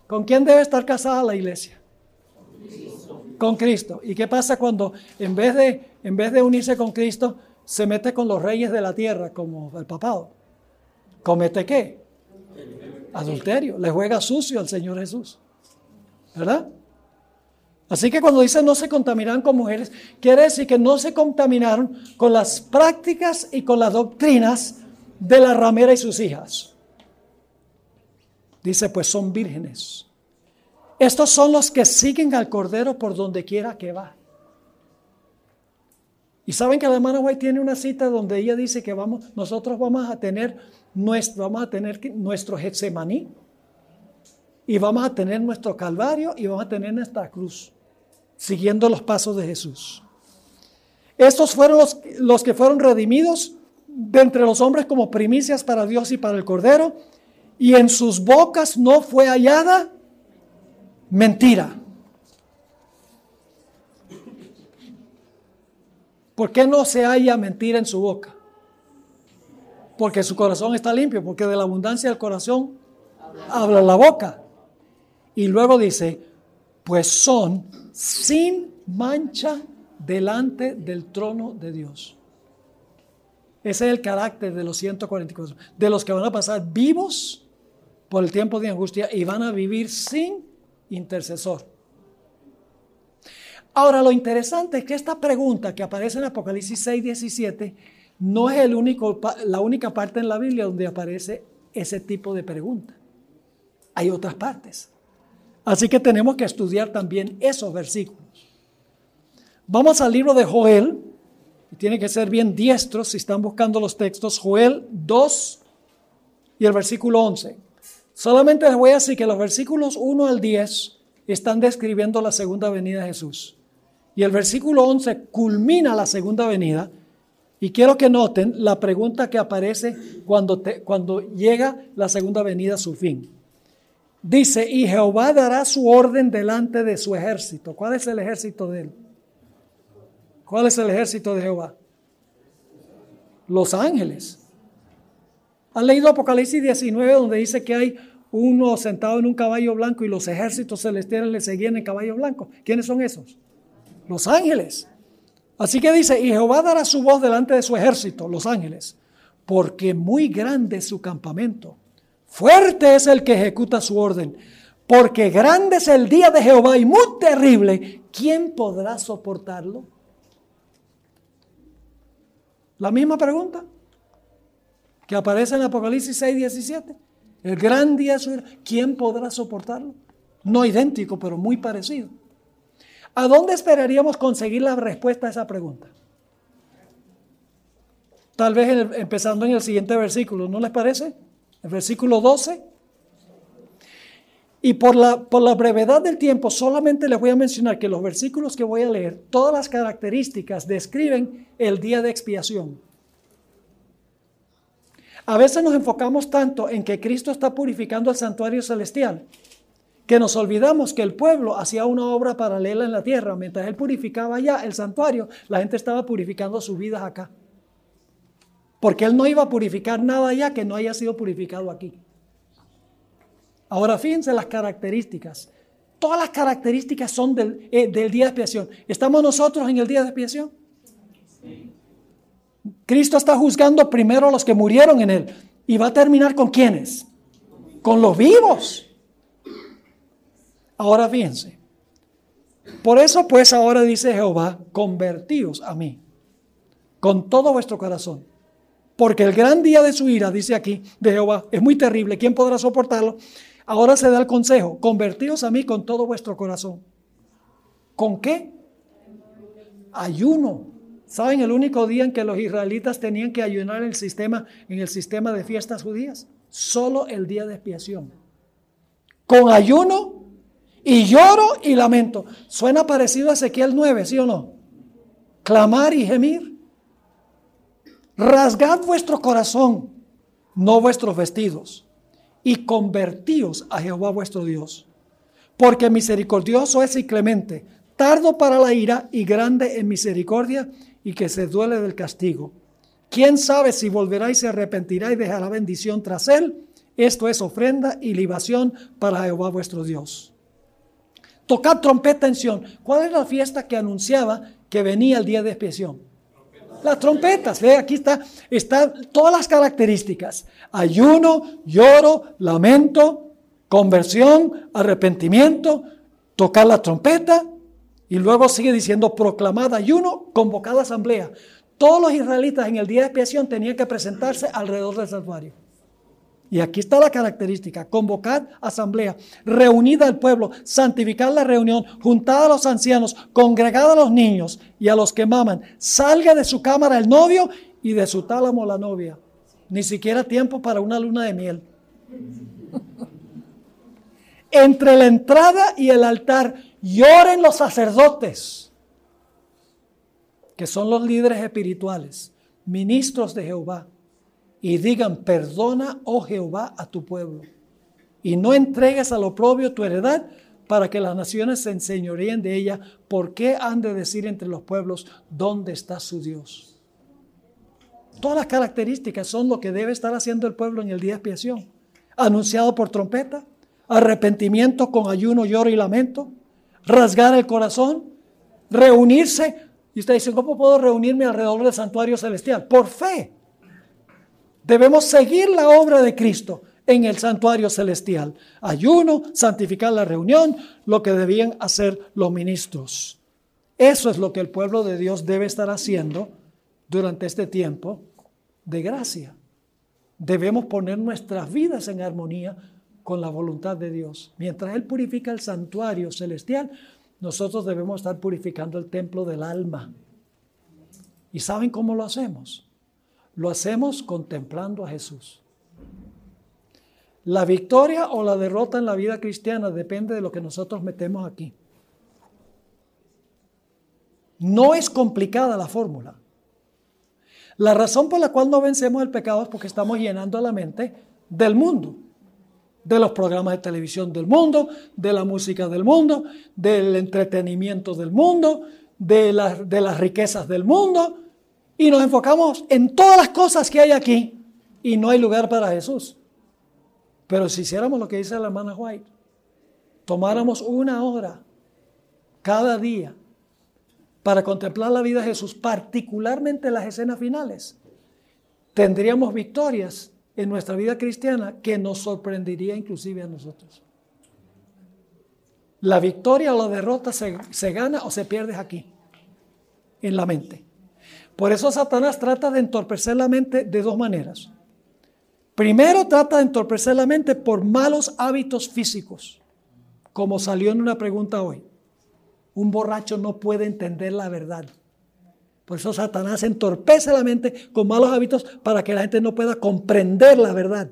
¿Con quién debe estar casada la iglesia? Con Cristo. ¿Y qué pasa cuando en vez de, en vez de unirse con Cristo, se mete con los reyes de la tierra, como el papado? ¿Comete qué? Adulterio. Le juega sucio al Señor Jesús. ¿Verdad? Así que cuando dice no se contaminarán con mujeres, quiere decir que no se contaminaron con las prácticas y con las doctrinas de la ramera y sus hijas. Dice, pues son vírgenes. Estos son los que siguen al Cordero por donde quiera que va. Y saben que la hermana White tiene una cita donde ella dice que vamos, nosotros vamos a tener nuestro, vamos a tener nuestro Getsemaní y vamos a tener nuestro Calvario y vamos a tener nuestra cruz siguiendo los pasos de Jesús. Estos fueron los, los que fueron redimidos de entre los hombres como primicias para Dios y para el Cordero, y en sus bocas no fue hallada mentira. ¿Por qué no se halla mentira en su boca? Porque su corazón está limpio, porque de la abundancia del corazón habla la boca. Y luego dice, pues son sin mancha delante del trono de Dios. Ese es el carácter de los 144, de los que van a pasar vivos por el tiempo de angustia y van a vivir sin intercesor. Ahora, lo interesante es que esta pregunta que aparece en Apocalipsis 6, 17 no es el único, la única parte en la Biblia donde aparece ese tipo de pregunta. Hay otras partes. Así que tenemos que estudiar también esos versículos. Vamos al libro de Joel, tiene que ser bien diestros si están buscando los textos, Joel 2 y el versículo 11. Solamente les voy a decir que los versículos 1 al 10 están describiendo la segunda venida de Jesús. Y el versículo 11 culmina la segunda venida. Y quiero que noten la pregunta que aparece cuando, cuando llega la segunda venida a su fin. Dice, y Jehová dará su orden delante de su ejército. ¿Cuál es el ejército de él? ¿Cuál es el ejército de Jehová? Los ángeles. ¿Han leído Apocalipsis 19 donde dice que hay uno sentado en un caballo blanco y los ejércitos celestiales le seguían en caballo blanco? ¿Quiénes son esos? Los ángeles. Así que dice, y Jehová dará su voz delante de su ejército, los ángeles, porque muy grande es su campamento Fuerte es el que ejecuta su orden, porque grande es el día de Jehová y muy terrible. ¿Quién podrá soportarlo? La misma pregunta que aparece en Apocalipsis 6, 17. El gran día de su ¿quién podrá soportarlo? No idéntico, pero muy parecido. ¿A dónde esperaríamos conseguir la respuesta a esa pregunta? Tal vez empezando en el siguiente versículo, ¿no les parece? Versículo 12. Y por la, por la brevedad del tiempo, solamente les voy a mencionar que los versículos que voy a leer, todas las características describen el día de expiación. A veces nos enfocamos tanto en que Cristo está purificando el santuario celestial, que nos olvidamos que el pueblo hacía una obra paralela en la tierra. Mientras él purificaba allá el santuario, la gente estaba purificando sus vidas acá. Porque Él no iba a purificar nada allá que no haya sido purificado aquí. Ahora fíjense las características. Todas las características son del, eh, del día de expiación. ¿Estamos nosotros en el día de expiación? Cristo está juzgando primero a los que murieron en Él. ¿Y va a terminar con quiénes? Con los vivos. Ahora fíjense. Por eso pues ahora dice Jehová, convertíos a mí con todo vuestro corazón porque el gran día de su ira, dice aquí, de Jehová, es muy terrible. ¿Quién podrá soportarlo? Ahora se da el consejo, convertíos a mí con todo vuestro corazón. ¿Con qué? Ayuno. ¿Saben el único día en que los israelitas tenían que ayunar el sistema, en el sistema de fiestas judías? Solo el día de expiación. Con ayuno y lloro y lamento. Suena parecido a Ezequiel 9, ¿sí o no? Clamar y gemir. Rasgad vuestro corazón, no vuestros vestidos, y convertíos a Jehová vuestro Dios. Porque misericordioso es y clemente, tardo para la ira y grande en misericordia y que se duele del castigo. ¿Quién sabe si volverá y se arrepentirá y dejará bendición tras él? Esto es ofrenda y libación para Jehová vuestro Dios. Tocad trompeta en Sion. ¿Cuál es la fiesta que anunciaba que venía el día de expiación? Las trompetas, ve, aquí está, están todas las características. Ayuno, lloro, lamento, conversión, arrepentimiento, tocar la trompeta y luego sigue diciendo proclamada ayuno, convocada asamblea. Todos los israelitas en el día de expiación tenían que presentarse alrededor del santuario. Y aquí está la característica, convocar asamblea, reunida al pueblo, santificar la reunión, juntada a los ancianos, congregada a los niños y a los que maman. Salga de su cámara el novio y de su tálamo la novia. Ni siquiera tiempo para una luna de miel. Entre la entrada y el altar lloren los sacerdotes, que son los líderes espirituales, ministros de Jehová y digan, perdona, oh Jehová, a tu pueblo. Y no entregues al oprobio tu heredad para que las naciones se enseñoríen de ella. ¿Por qué han de decir entre los pueblos, ¿dónde está su Dios? Todas las características son lo que debe estar haciendo el pueblo en el día de expiación. Anunciado por trompeta, arrepentimiento con ayuno, lloro y lamento, rasgar el corazón, reunirse. Y usted dice, ¿cómo puedo reunirme alrededor del santuario celestial? Por fe. Debemos seguir la obra de Cristo en el santuario celestial. Ayuno, santificar la reunión, lo que debían hacer los ministros. Eso es lo que el pueblo de Dios debe estar haciendo durante este tiempo de gracia. Debemos poner nuestras vidas en armonía con la voluntad de Dios. Mientras Él purifica el santuario celestial, nosotros debemos estar purificando el templo del alma. ¿Y saben cómo lo hacemos? Lo hacemos contemplando a Jesús. La victoria o la derrota en la vida cristiana depende de lo que nosotros metemos aquí. No es complicada la fórmula. La razón por la cual no vencemos el pecado es porque estamos llenando la mente del mundo, de los programas de televisión del mundo, de la música del mundo, del entretenimiento del mundo, de, las riquezas del mundo, y nos enfocamos en todas las cosas que hay aquí y no hay lugar para Jesús. Pero si hiciéramos lo que dice la hermana White, tomáramos una hora cada día para contemplar la vida de Jesús, particularmente las escenas finales, tendríamos victorias en nuestra vida cristiana que nos sorprendería inclusive a nosotros. La victoria o la derrota se, se gana o se pierde aquí, en la mente. Por eso Satanás trata de entorpecer la mente de dos maneras. Primero trata de entorpecer la mente por malos hábitos físicos, como salió en una pregunta hoy. Un borracho no puede entender la verdad. Por eso Satanás entorpece la mente con malos hábitos para que la gente no pueda comprender la verdad.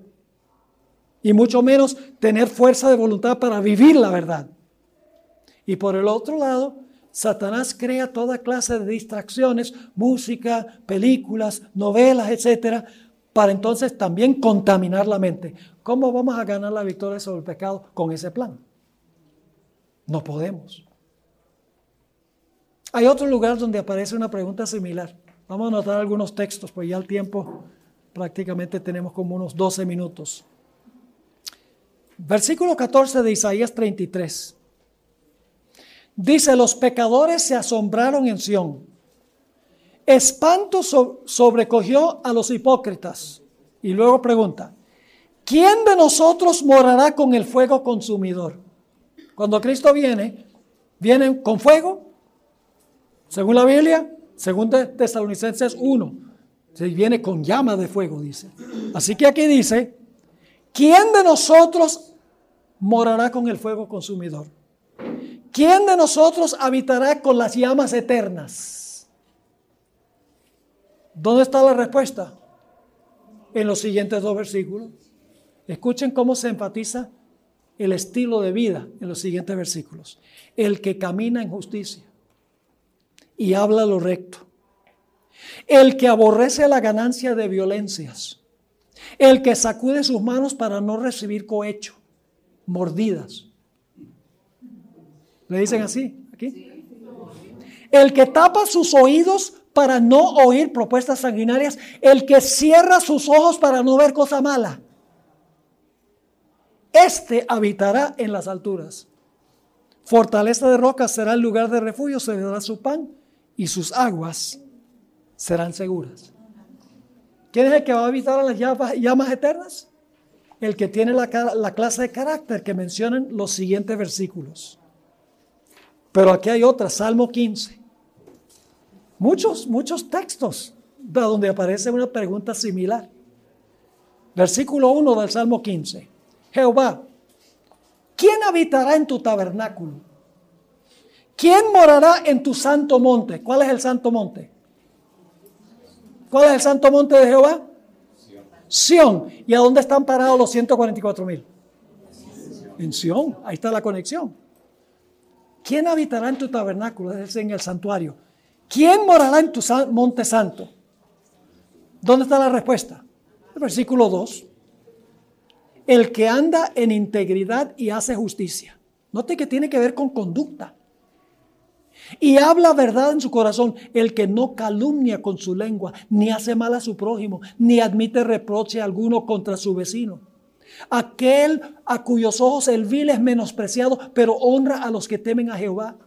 Y mucho menos tener fuerza de voluntad para vivir la verdad. Y por el otro lado, Satanás crea toda clase de distracciones, música, películas, novelas, etcétera, para entonces también contaminar la mente. ¿Cómo vamos a ganar la victoria sobre el pecado con ese plan? No podemos. Hay otro lugar donde aparece una pregunta similar. Vamos a anotar algunos textos, pues ya el tiempo prácticamente tenemos como unos 12 minutos. Versículo 14 de Isaías 33. Dice, los pecadores se asombraron en Sión. Espanto sobrecogió a los hipócritas. Y luego pregunta, ¿quién de nosotros morará con el fuego consumidor? Cuando Cristo viene, viene con fuego, según la Biblia, según Tesalonicenses 1, se viene con llama de fuego, dice. Así que aquí dice, ¿quién de nosotros morará con el fuego consumidor? ¿Quién de nosotros habitará con las llamas eternas? ¿Dónde está la respuesta? En los siguientes dos versículos. Escuchen cómo se enfatiza el estilo de vida en los siguientes versículos. El que camina en justicia y habla lo recto. El que aborrece la ganancia de violencias. El que sacude sus manos para no recibir cohecho, mordidas ¿Le dicen así aquí? el que tapa sus oídos para no oír propuestas sanguinarias, el que cierra sus ojos para no ver cosa mala. Este habitará en las alturas. Fortaleza de rocas será el lugar de refugio, se dará su pan y sus aguas serán seguras. ¿Quién es el que va a habitar en las llamas, eternas? El que tiene la, la clase de carácter que mencionan los siguientes versículos. Pero aquí hay otra, Salmo 15. Muchos, muchos textos donde aparece una pregunta similar. Versículo 1 del Salmo 15. Jehová, ¿quién habitará en tu tabernáculo? ¿Quién morará en tu santo monte? ¿Cuál es el santo monte? ¿Cuál es el santo monte de Jehová? Sión. ¿Y a dónde están parados los 144 mil? En Sión. Ahí está la conexión. ¿Quién habitará en tu tabernáculo? Es en el santuario. ¿Quién morará en tu monte santo? ¿Dónde está la respuesta? El versículo 2. El que anda en integridad y hace justicia. Note que tiene que ver con conducta. Y habla verdad en su corazón, el que no calumnia con su lengua, ni hace mal a su prójimo, ni admite reproche alguno contra su vecino Aquel a cuyos ojos el vil es menospreciado, pero honra a los que temen a Jehová.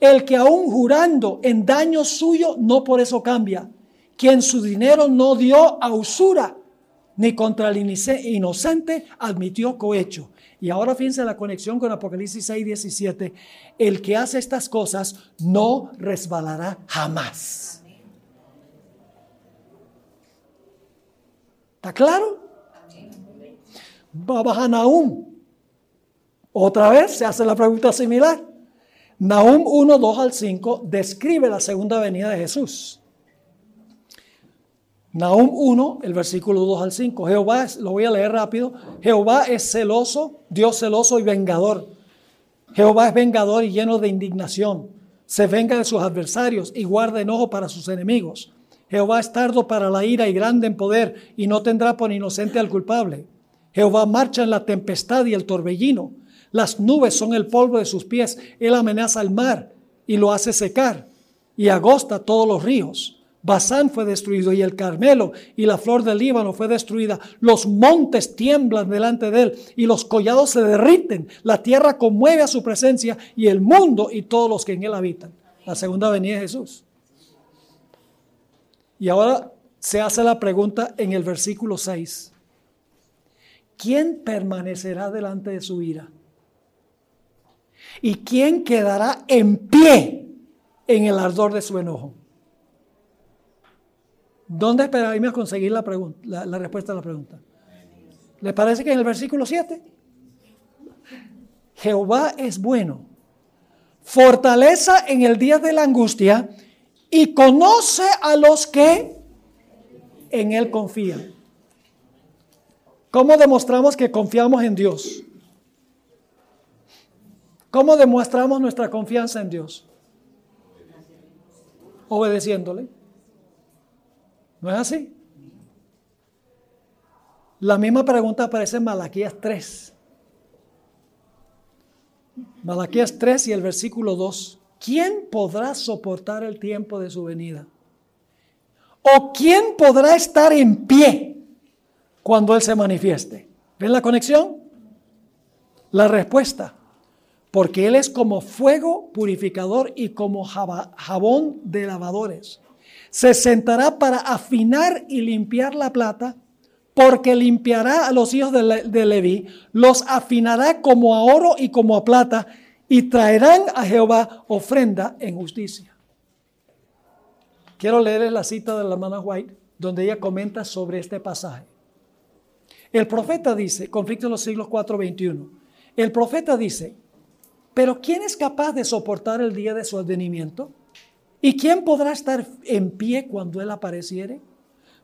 El que aún jurando en daño suyo, no por eso cambia. Quien su dinero no dio a usura, ni contra el inocente admitió cohecho. Y ahora fíjense la conexión con Apocalipsis 6, 17. El que hace estas cosas no resbalará jamás. ¿Está claro? Va a Nahum. Otra vez se hace la pregunta similar. Nahum 1, 2 al 5 describe la segunda venida de Jesús. Nahum 1, el versículo 2 al 5. Jehová, lo voy a leer rápido. Jehová es celoso, Dios celoso y vengador. Jehová es vengador y lleno de indignación. Se venga de sus adversarios y guarda enojo para sus enemigos. Jehová es tardo para la ira y grande en poder y no tendrá por inocente al culpable. Jehová marcha en la tempestad y el torbellino. Las nubes son el polvo de sus pies. Él amenaza al mar y lo hace secar y agosta todos los ríos. Basán fue destruido y el Carmelo y la flor del Líbano fue destruida. Los montes tiemblan delante de él y los collados se derriten. La tierra conmueve a su presencia y el mundo y todos los que en él habitan. La segunda venida de Jesús. Y ahora se hace la pregunta en el versículo 6. ¿Quién permanecerá delante de su ira? ¿Y quién quedará en pie en el ardor de su enojo? ¿Dónde a conseguir la respuesta a la pregunta? ¿Le parece que en el versículo 7? Jehová es bueno, fortaleza en el día de la angustia y conoce a los que en él confían. ¿Cómo demostramos que confiamos en Dios? ¿Cómo demostramos nuestra confianza en Dios? Obedeciéndole. ¿No es así? La misma pregunta aparece en Malaquías 3. Malaquías 3 y el versículo 2. ¿Quién podrá soportar el tiempo de su venida? ¿O quién podrá estar en pie cuando Él se manifieste. ¿Ven la conexión? La respuesta. Porque Él es como fuego purificador y como jabón de lavadores. Se sentará para afinar y limpiar la plata, porque limpiará a los hijos de, de Leví, los afinará como a oro y como a plata, y traerán a Jehová ofrenda en justicia. Quiero leerles la cita de la hermana White, donde ella comenta sobre este pasaje. El profeta dice, conflicto en los siglos 4, 21, el profeta dice, pero ¿quién es capaz de soportar el día de su advenimiento? ¿Y quién podrá estar en pie cuando él apareciere?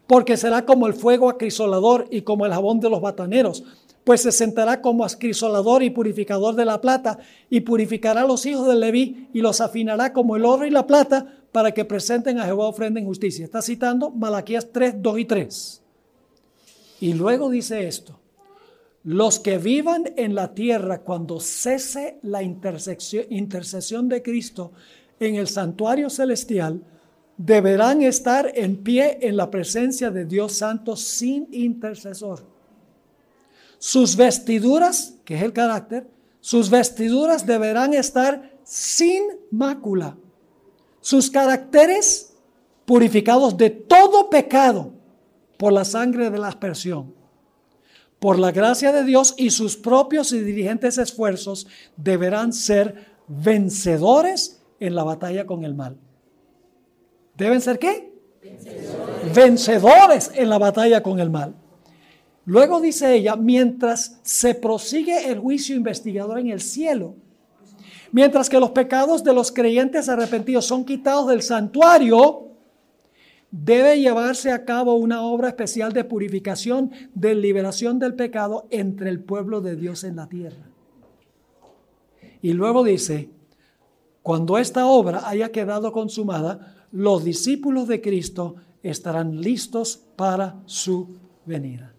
Porque será como el fuego acrisolador y como el jabón de los bataneros, pues se sentará como acrisolador y purificador de la plata, y purificará a los hijos de Leví y los afinará como el oro y la plata, para que presenten a Jehová ofrenda en justicia. Está citando Malaquías 3, 2 y 3. Y luego dice esto, los que vivan en la tierra cuando cese la intercesión de Cristo en el santuario celestial deberán estar en pie en la presencia de Dios Santo sin intercesor. Sus vestiduras, que es el carácter, sus vestiduras deberán estar sin mácula. Sus caracteres purificados de todo pecado por la sangre de la aspersión. Por la gracia de Dios y sus propios y dirigentes esfuerzos deberán ser vencedores en la batalla con el mal. ¿Deben ser qué? Vencedores. Vencedores en la batalla con el mal. Luego dice ella, mientras se prosigue el juicio investigador en el cielo, mientras que los pecados de los creyentes arrepentidos son quitados del santuario, debe llevarse a cabo una obra especial de purificación, de liberación del pecado entre el pueblo de Dios en la tierra. Y luego dice, cuando esta obra haya quedado consumada, los discípulos de Cristo estarán listos para su venida.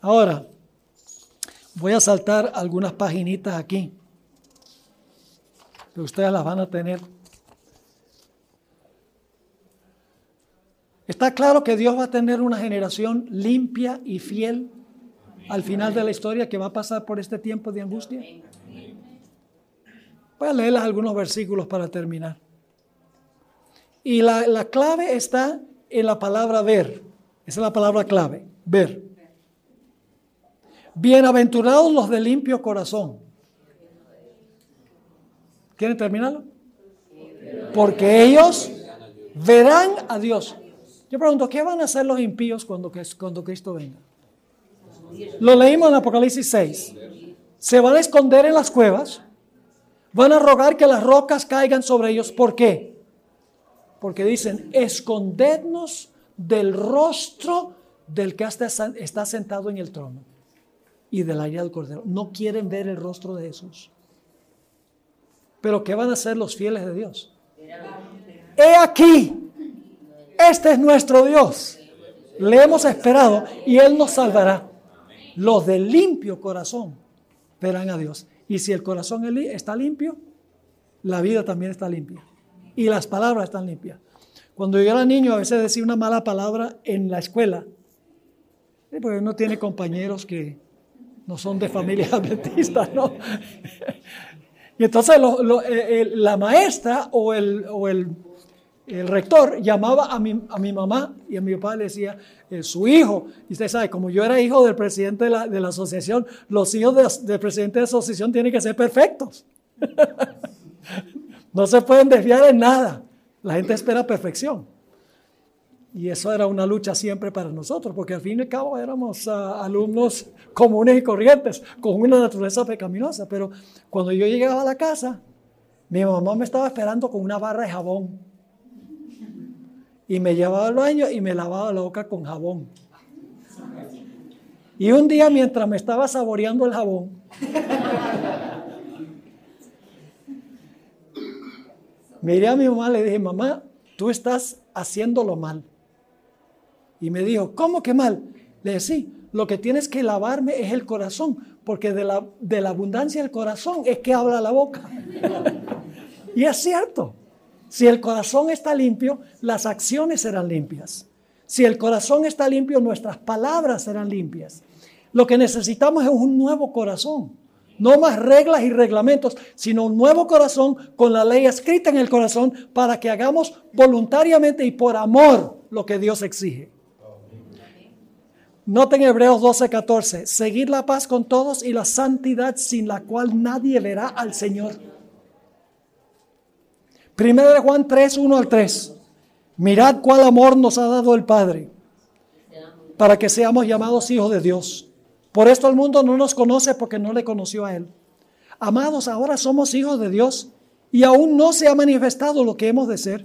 Ahora, voy a saltar algunas paginitas aquí, ustedes las van a tener. Está claro que Dios va a tener una generación limpia y fiel al final de la historia que va a pasar por este tiempo de angustia. Voy a leerles algunos versículos para terminar. Y la, la clave está en la palabra ver. Esa es la palabra clave, ver. Bienaventurados los de limpio corazón. ¿Quieren terminarlo? Porque ellos verán a Dios. Yo pregunto, ¿qué van a hacer los impíos cuando, cuando Cristo venga? Lo leímos en Apocalipsis 6. Se van a esconder en las cuevas. Van a rogar que las rocas caigan sobre ellos. ¿Por qué? Porque dicen, escondednos del rostro del que está sentado en el trono y de la ira del Cordero. No quieren ver el rostro de Jesús. Pero ¿qué van a hacer los fieles de Dios? He aquí, este es nuestro Dios. Le hemos esperado y Él nos salvará. Los de limpio corazón verán a Dios. Y si el corazón está limpio, la vida también está limpia. Y las palabras están limpias. Cuando yo era niño, a veces decía una mala palabra en la escuela. Porque uno tiene compañeros que no son de familia adventista, ¿no? Y entonces eh, la maestra o el, rector llamaba a mi, a mi, mamá y a mi papá le decía, eh, su hijo, y usted sabe, como yo era hijo del presidente de la, de la asociación, los hijos del presidente de la asociación tienen que ser perfectos. no se pueden desviar en nada. La gente espera perfección. Y eso era una lucha siempre para nosotros, porque al fin y al cabo éramos ah, alumnos comunes y corrientes, con una naturaleza pecaminosa. Pero cuando yo llegaba a la casa, mi mamá me estaba esperando con una barra de jabón. Y me llevaba al baño y me lavaba la boca con jabón. Y un día mientras me estaba saboreando el jabón, miré a mi mamá y le dije, mamá, tú estás haciéndolo mal. Y me dijo, ¿cómo que mal? Le dije, lo que tienes que lavarme es el corazón, porque de la, de la abundancia del corazón es que habla la boca. y es cierto, si el corazón está limpio, las acciones serán limpias. Si el corazón está limpio, nuestras palabras serán limpias. Lo que necesitamos es un nuevo corazón. No más reglas y reglamentos, sino un nuevo corazón con la ley escrita en el corazón para que hagamos voluntariamente y por amor lo que Dios exige. Noten Hebreos 12, 14. Seguir la paz con todos y la santidad sin la cual nadie verá al Señor. Primero de Juan 3, 1 al 3. Mirad cuál amor nos ha dado el Padre para que seamos llamados hijos de Dios. Por esto el mundo no nos conoce porque no le conoció a Él. Amados, ahora somos hijos de Dios y aún no se ha manifestado lo que hemos de ser,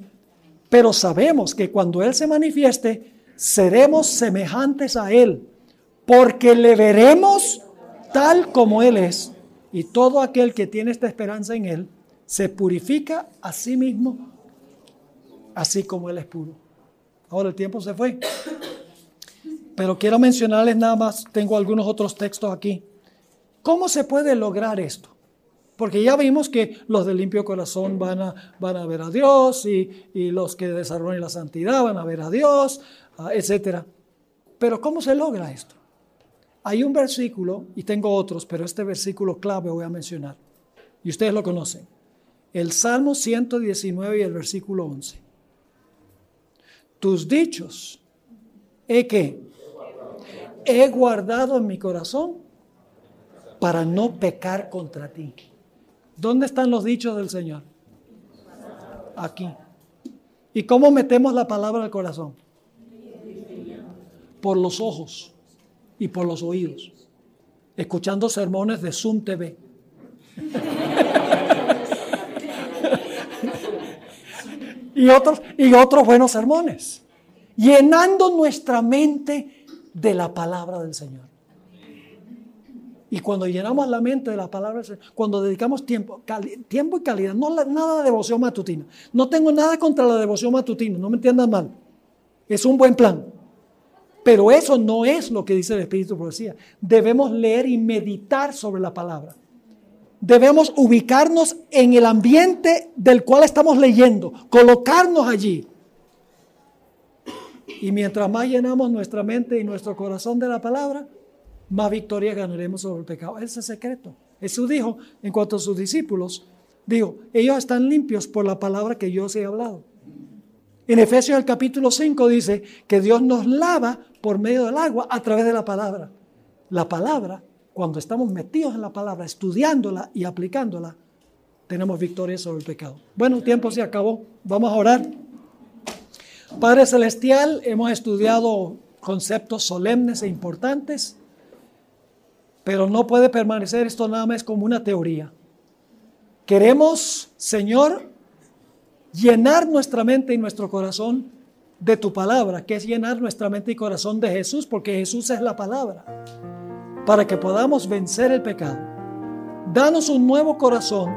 pero sabemos que cuando Él se manifieste, seremos semejantes a Él, porque le veremos tal como Él es. Y todo aquel que tiene esta esperanza en Él se purifica a sí mismo, así como Él es puro. Ahora el tiempo se fue. Pero quiero mencionarles nada más, tengo algunos otros textos aquí. ¿Cómo se puede lograr esto? Porque ya vimos que los de limpio corazón van a, van a ver a Dios y, y los que desarrollan la santidad van a ver a Dios, ah, etc. Pero ¿cómo se logra esto? Hay un versículo, y tengo otros, pero este versículo clave voy a mencionar. Y ustedes lo conocen. El Salmo 119 y el versículo 11. Tus dichos he que he guardado en mi corazón para no pecar contra ti. ¿Dónde están los dichos del Señor? Aquí. ¿Y cómo metemos la palabra al corazón? Por los ojos y por los oídos, escuchando sermones de Zoom TV. Y, otros, y otros buenos sermones, llenando nuestra mente de la palabra del Señor. Y cuando llenamos la mente de la palabra, cuando dedicamos tiempo, tiempo y calidad, no nada de devoción matutina. No tengo nada contra la devoción matutina, no me entiendan mal. Es un buen plan. Pero eso no es lo que dice el Espíritu de Profecía. Debemos leer y meditar sobre la palabra. Debemos ubicarnos en el ambiente del cual estamos leyendo, colocarnos allí. Y mientras más llenamos nuestra mente y nuestro corazón de la palabra, más victoria ganaremos sobre el pecado. Ese es el secreto. Jesús dijo en cuanto a sus discípulos, dijo, ellos están limpios por la palabra que yo os he hablado. En Efesios el capítulo 5 dice que Dios nos lava por medio del agua a través de la palabra. La palabra, cuando estamos metidos en la palabra, estudiándola y aplicándola, tenemos victoria sobre el pecado. Bueno, tiempo se acabó. Vamos a orar. Padre Celestial, hemos estudiado conceptos solemnes e importantes. Pero no puede permanecer esto nada más como una teoría. Queremos, Señor, llenar nuestra mente y nuestro corazón de tu palabra, que es llenar nuestra mente y corazón de Jesús, porque Jesús es la palabra, para que podamos vencer el pecado. Danos un nuevo corazón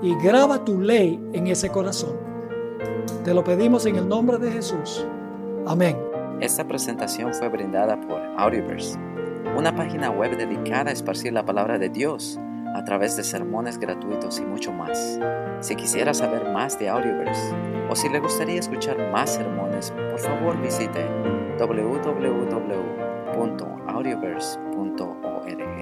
y graba tu ley en ese corazón. Te lo pedimos en el nombre de Jesús. Amén. Esta presentación fue brindada por Audioverse una página web dedicada a esparcir la palabra de Dios a través de sermones gratuitos y mucho más. Si quisiera saber más de Audioverse o si le gustaría escuchar más sermones, por favor visite it